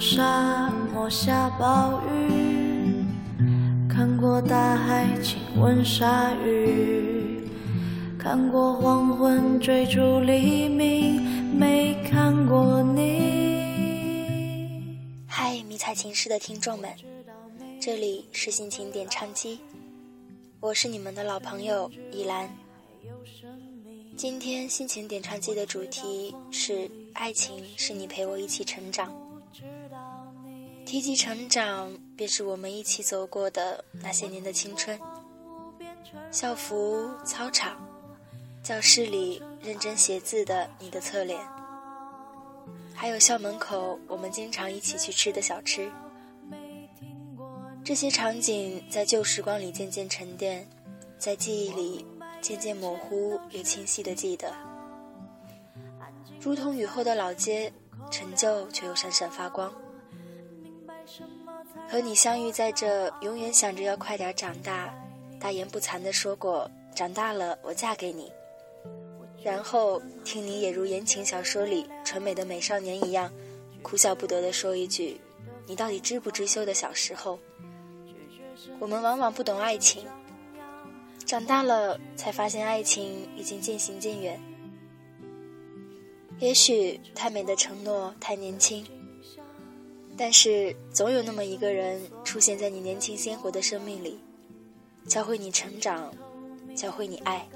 沙漠下暴雨，看过大海亲吻鲨鱼，看过黄昏追逐黎明，没看过你。嗨，迷彩情诗的听众们，这里是心情点唱机，我是你们的老朋友依兰。今天心情点唱机的主题是爱情，是你陪我一起成长。提及成长，便是我们一起走过的那些年的青春。校服、操场、教室里认真写字的你的侧脸，还有校门口我们经常一起去吃的小吃。这些场景在旧时光里渐渐沉淀，在记忆里。渐渐模糊又清晰的记得，如同雨后的老街，陈旧却又闪闪发光。和你相遇在这，永远想着要快点长大，大言不惭的说过长大了我嫁给你。然后听你也如言情小说里纯美的美少年一样，哭笑不得的说一句：“你到底知不知羞的小时候？”我们往往不懂爱情。长大了，才发现爱情已经渐行渐远。也许太美的承诺太年轻，但是总有那么一个人出现在你年轻鲜活的生命里，教会你成长，教会你爱。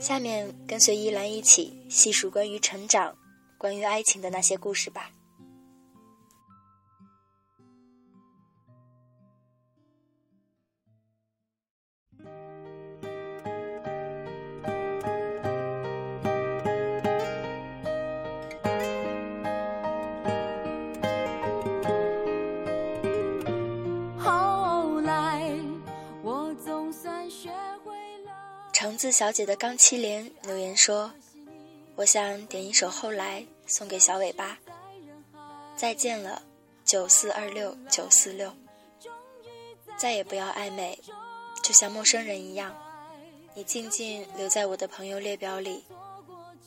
下面跟随依兰一起细数关于成长、关于爱情的那些故事吧。四小姐的钢七连留言说：“我想点一首《后来》送给小尾巴。再见了，九四二六九四六。再也不要暧昧，就像陌生人一样。你静静留在我的朋友列表里，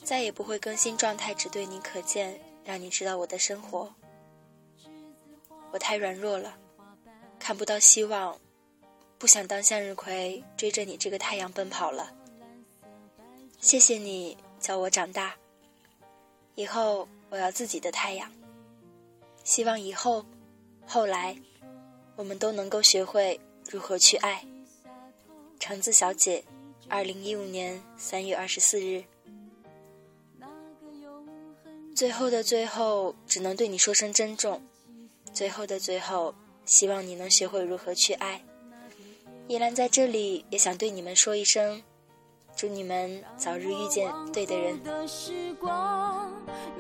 再也不会更新状态，只对你可见，让你知道我的生活。我太软弱了，看不到希望。”不想当向日葵追着你这个太阳奔跑了。谢谢你教我长大，以后我要自己的太阳。希望以后、后来，我们都能够学会如何去爱。橙子小姐，二零一五年三月二十四日。最后的最后，只能对你说声珍重。最后的最后，希望你能学会如何去爱。依兰在这里也想对你们说一声，祝你们早日遇见对的人。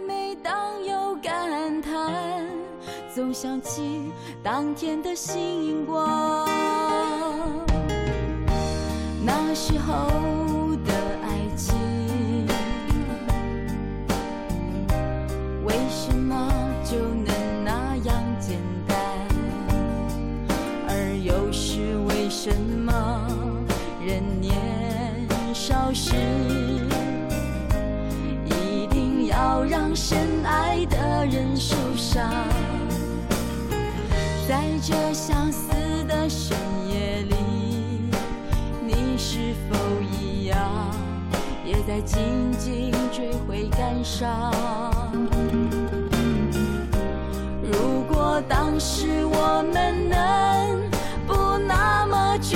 每当有感叹，总想起当天的星光。那时候。深爱的人受伤在这相思的深夜里，你是否一样，也在静静追悔感伤？如果当时我们能不那么倔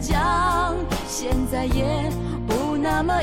强，现在也不那么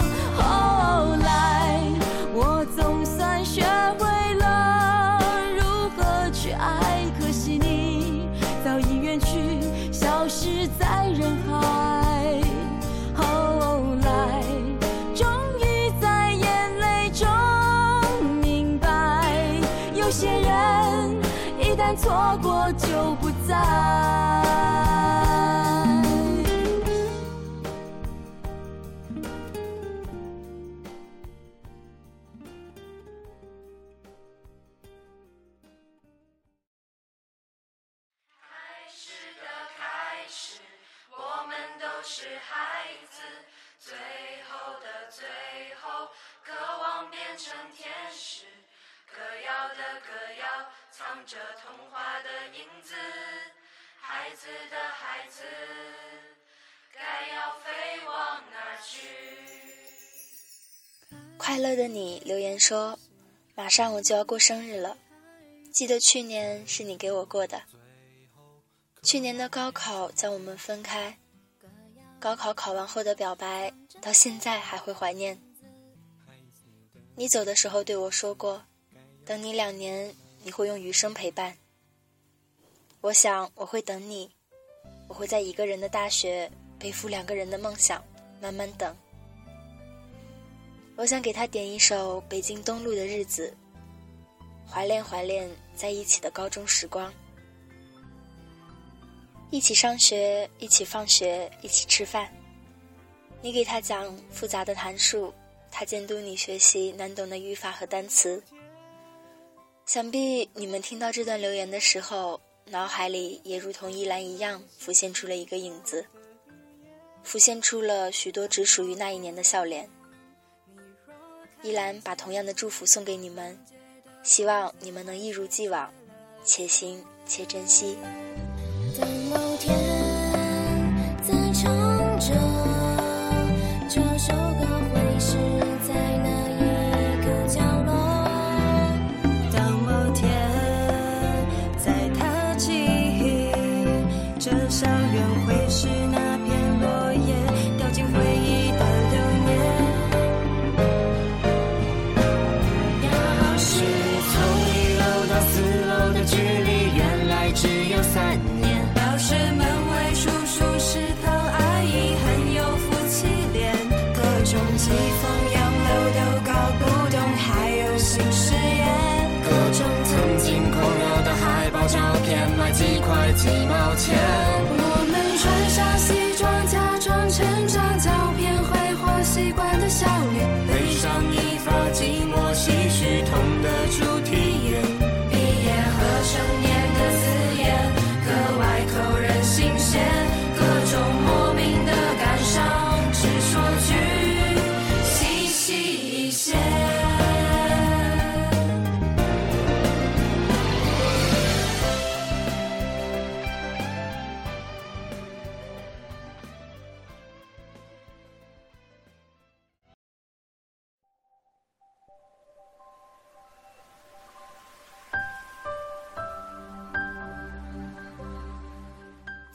快乐的你留言说，马上我就要过生日了，记得去年是你给我过的。去年的高考将我们分开，高考考完后的表白，到现在还会怀念。你走的时候对我说过，等你两年，你会用余生陪伴。我想我会等你，我会在一个人的大学背负两个人的梦想，慢慢等。我想给他点一首《北京东路的日子》，怀恋怀恋在一起的高中时光，一起上学，一起放学，一起吃饭。你给他讲复杂的函数。他监督你学习难懂的语法和单词。想必你们听到这段留言的时候，脑海里也如同依兰一样浮现出了一个影子，浮现出了许多只属于那一年的笑脸。依兰把同样的祝福送给你们，希望你们能一如既往，且行且珍惜。在某天，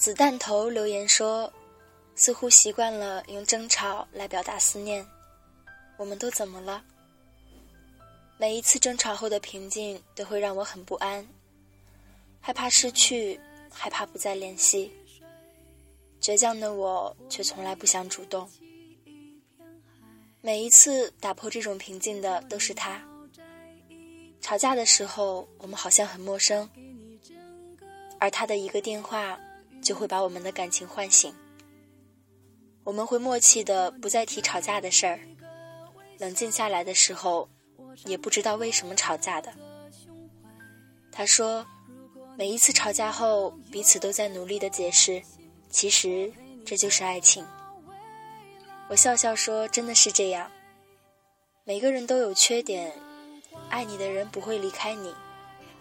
子弹头留言说：“似乎习惯了用争吵来表达思念，我们都怎么了？每一次争吵后的平静都会让我很不安，害怕失去，害怕不再联系。倔强的我却从来不想主动。每一次打破这种平静的都是他。吵架的时候，我们好像很陌生，而他的一个电话。”就会把我们的感情唤醒，我们会默契的不再提吵架的事儿，冷静下来的时候，也不知道为什么吵架的。他说，每一次吵架后，彼此都在努力的解释，其实这就是爱情。我笑笑说，真的是这样，每个人都有缺点，爱你的人不会离开你，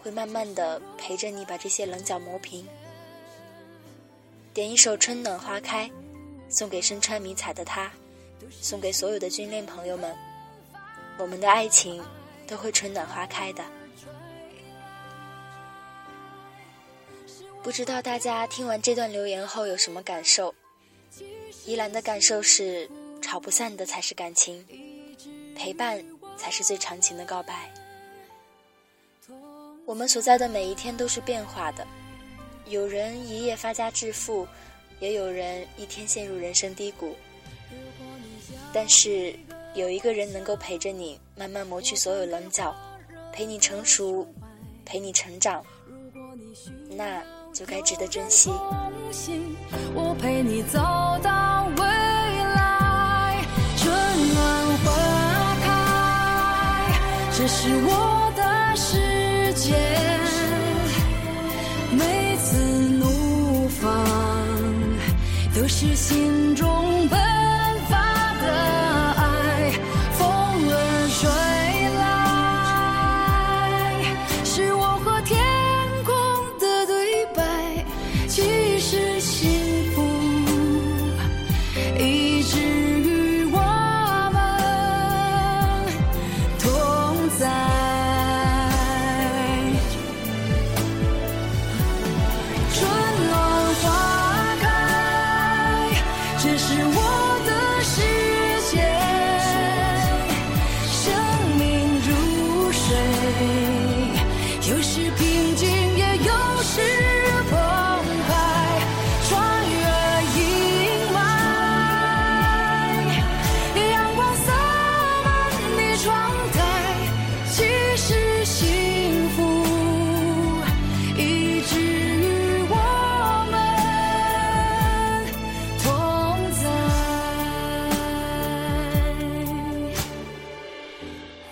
会慢慢的陪着你把这些棱角磨平。点一首《春暖花开》，送给身穿迷彩的他，送给所有的军恋朋友们。我们的爱情都会春暖花开的。不知道大家听完这段留言后有什么感受？依兰的感受是：吵不散的才是感情，陪伴才是最长情的告白。我们所在的每一天都是变化的。有人一夜发家致富，也有人一天陷入人生低谷。但是有一个人能够陪着你，慢慢磨去所有棱角，陪你成熟，陪你成长，那就该值得珍惜。我陪你走到未来，春暖花开，这是我的世界。我是心中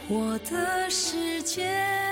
我的世界，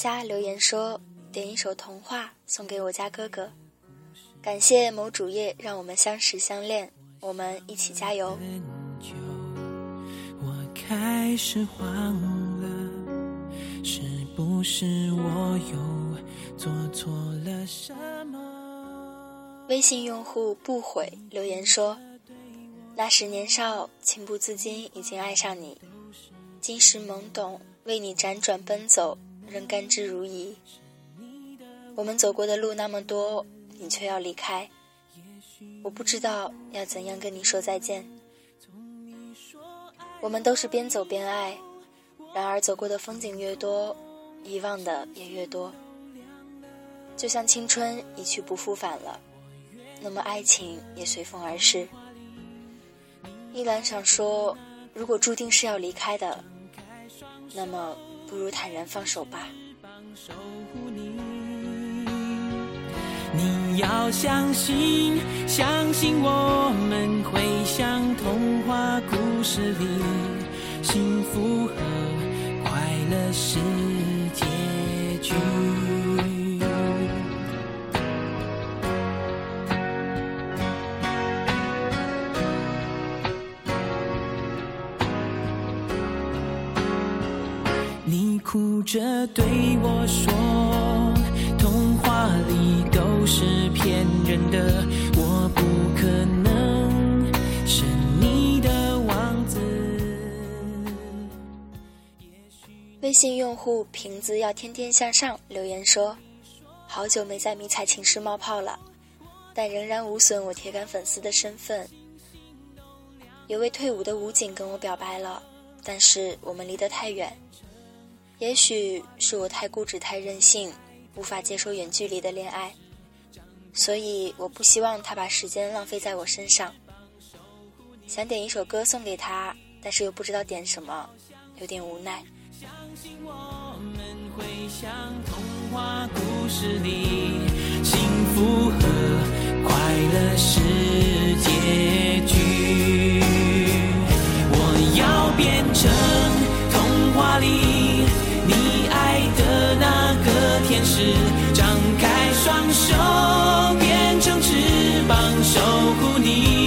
吴二佳留言说：“点一首童话送给我家哥哥，感谢某主页让我们相识相恋，我们一起加油。我开始慌了，是不是我又做错了什么？”微信用户不悔留言说：“那时年少，情不自禁已经爱上你，今时懵懂，为你辗转奔走，仍甘之如饴。我们走过的路那么多，你却要离开，我不知道要怎样跟你说再见。我们都是边走边爱，然而走过的风景越多，遗忘的也越多。就像青春一去不复返了。”那么爱情也随风而逝。依兰想说，如果注定是要离开的，那么不如坦然放手吧。守护你，你要相信，相信我们会像童话故事里，幸福和快乐是着对我说：“童话里都是骗人的，我不可能是你的王子。”微信用户瓶子要天天向上留言说：“好久没在迷彩情诗冒泡了，但仍然无损我铁杆粉丝的身份。有位退伍的武警跟我表白了，但是我们离得太远。”也许是我太固执、太任性，无法接受远距离的恋爱，所以我不希望他把时间浪费在我身上。想点一首歌送给他，但是又不知道点什么，有点无奈。相信我们会像童话故事里，幸福和快乐是结局。我要变成童话里那个天使，张开双手，变成翅膀守护你。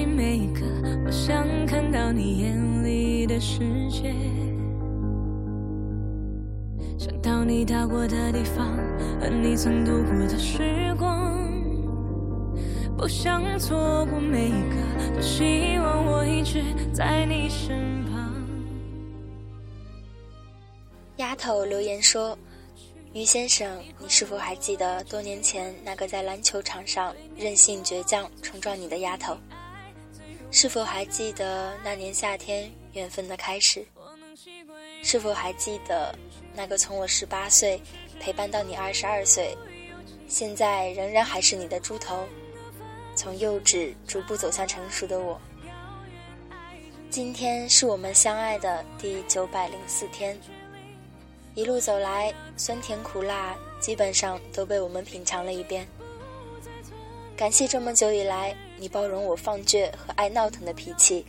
收集每一个，我想看到你眼里的世界。想到你到过的地方，和你曾度过的时光。不想错过每一个，多希望我一直在你身旁。丫头留言说：“于先生，你是否还记得多年前那个在篮球场上任性倔强冲撞你的丫头？是否还记得那年夏天缘分的开始？是否还记得那个从我十八岁陪伴到你二十二岁，现在仍然还是你的猪头？”从幼稚逐步走向成熟的我，今天是我们相爱的第九百零四天。一路走来，酸甜苦辣基本上都被我们品尝了一遍。感谢这么久以来你包容我放倔和爱闹腾的脾气。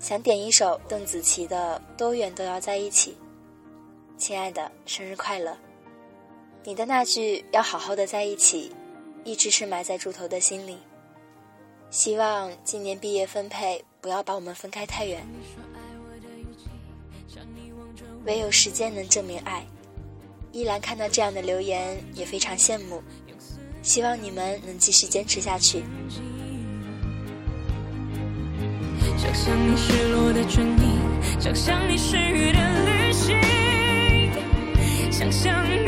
想点一首邓紫棋的《多远都要在一起》。亲爱的，生日快乐！你的那句要好好的在一起。一直是埋在猪头的心里。希望今年毕业分配不要把我们分开太远。唯有时间能证明爱。依兰看到这样的留言也非常羡慕，希望你们能继续坚持下去。想象你失落的唇印，想象你失语的旅行，想象你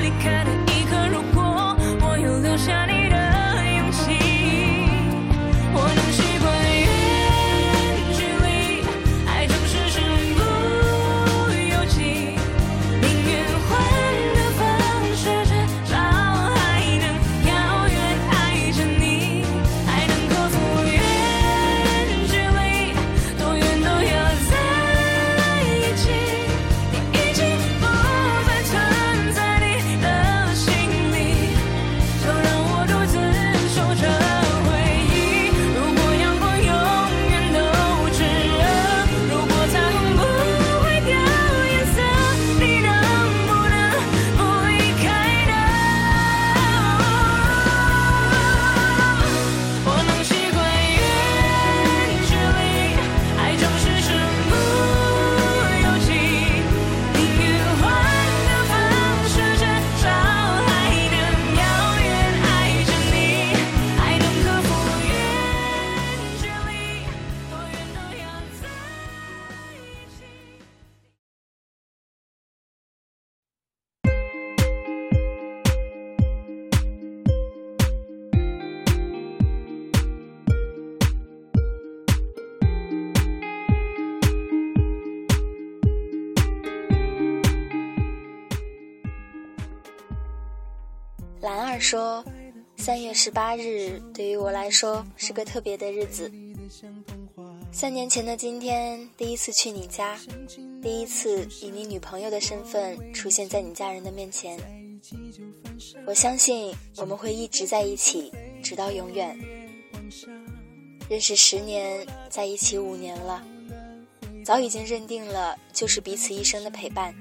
离开的一刻，如果我有留下你。兰儿说：“三月十八日对于我来说是个特别的日子。三年前的今天，第一次去你家，第一次以你女朋友的身份出现在你家人的面前。我相信我们会一直在一起，直到永远。认识十年，在一起五年了，早已经认定了就是彼此一生的陪伴。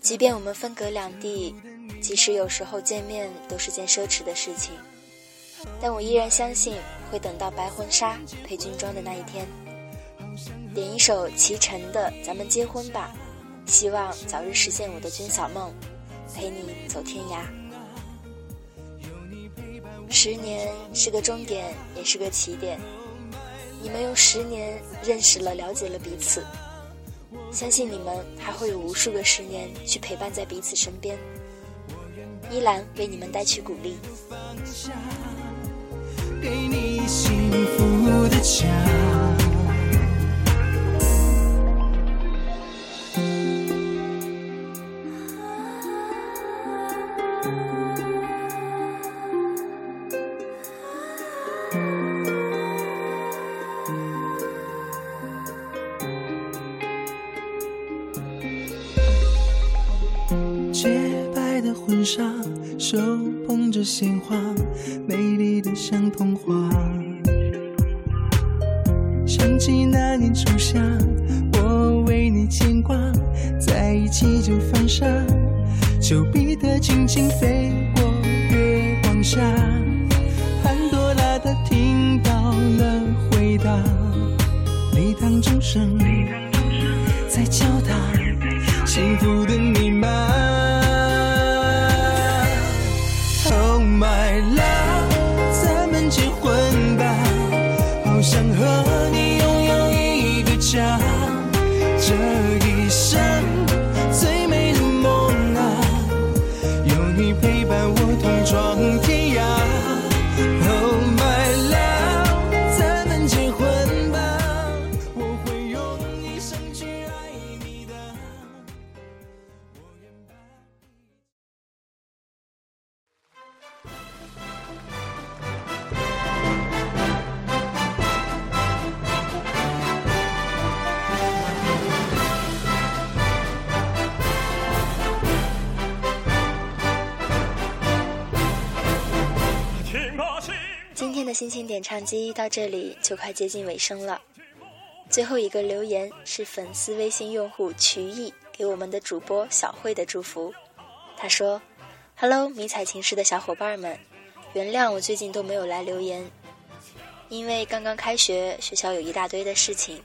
即便我们分隔两地。”即使有时候见面都是件奢侈的事情，但我依然相信会等到白婚纱配军装的那一天。点一首齐晨的《咱们结婚吧》，希望早日实现我的军嫂梦，陪你走天涯。十年是个终点，也是个起点。你们用十年认识了、了解了彼此，相信你们还会有无数个十年去陪伴在彼此身边。依兰为你们带去鼓励。给你幸福的家。心情点唱机到这里就快接近尾声了。最后一个留言是粉丝微信用户曲艺给我们的主播小慧的祝福。他说：“Hello，迷彩情诗的小伙伴们，原谅我最近都没有来留言，因为刚刚开学，学校有一大堆的事情。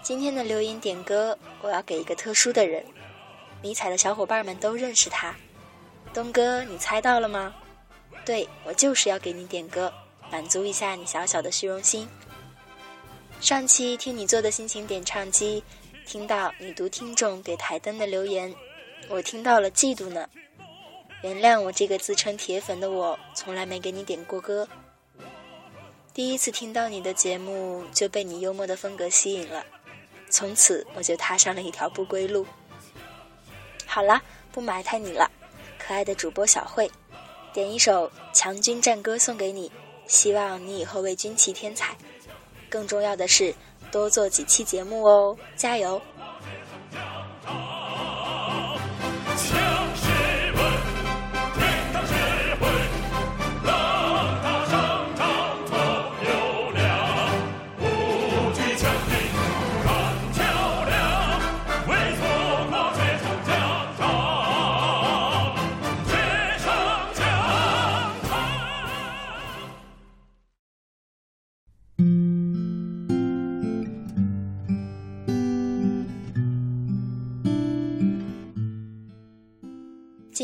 今天的留言点歌，我要给一个特殊的人，迷彩的小伙伴们都认识他。东哥，你猜到了吗？”对我就是要给你点歌，满足一下你小小的虚荣心。上期听你做的心情点唱机，听到你读听众给台灯的留言，我听到了嫉妒呢。原谅我这个自称铁粉的我，从来没给你点过歌。第一次听到你的节目，就被你幽默的风格吸引了，从此我就踏上了一条不归路。好啦，不埋汰你了，可爱的主播小慧。点一首《强军战歌》送给你，希望你以后为军旗添彩。更重要的是，多做几期节目哦，加油！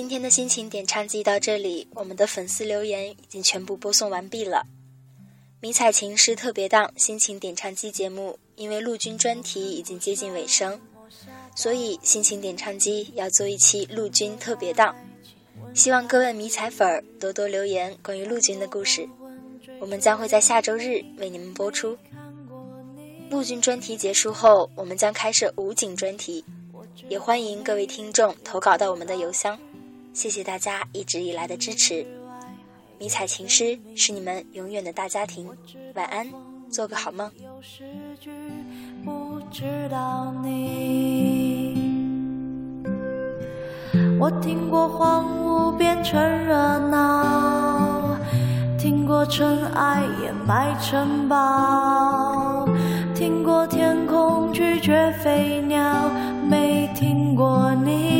今天的心情点唱机到这里，我们的粉丝留言已经全部播送完毕了。迷彩情诗特别档心情点唱机节目，因为陆军专题已经接近尾声，所以心情点唱机要做一期陆军特别档。希望各位迷彩粉儿多多留言关于陆军的故事，我们将会在下周日为你们播出。陆军专题结束后，我们将开设武警专题，也欢迎各位听众投稿到我们的邮箱。谢谢大家一直以来的支持，迷彩情诗是你们永远的大家庭。晚安，做个好梦。不知道你。我听过荒芜变成热闹，听过尘埃掩埋城堡，听过天空拒绝飞鸟，没听过你。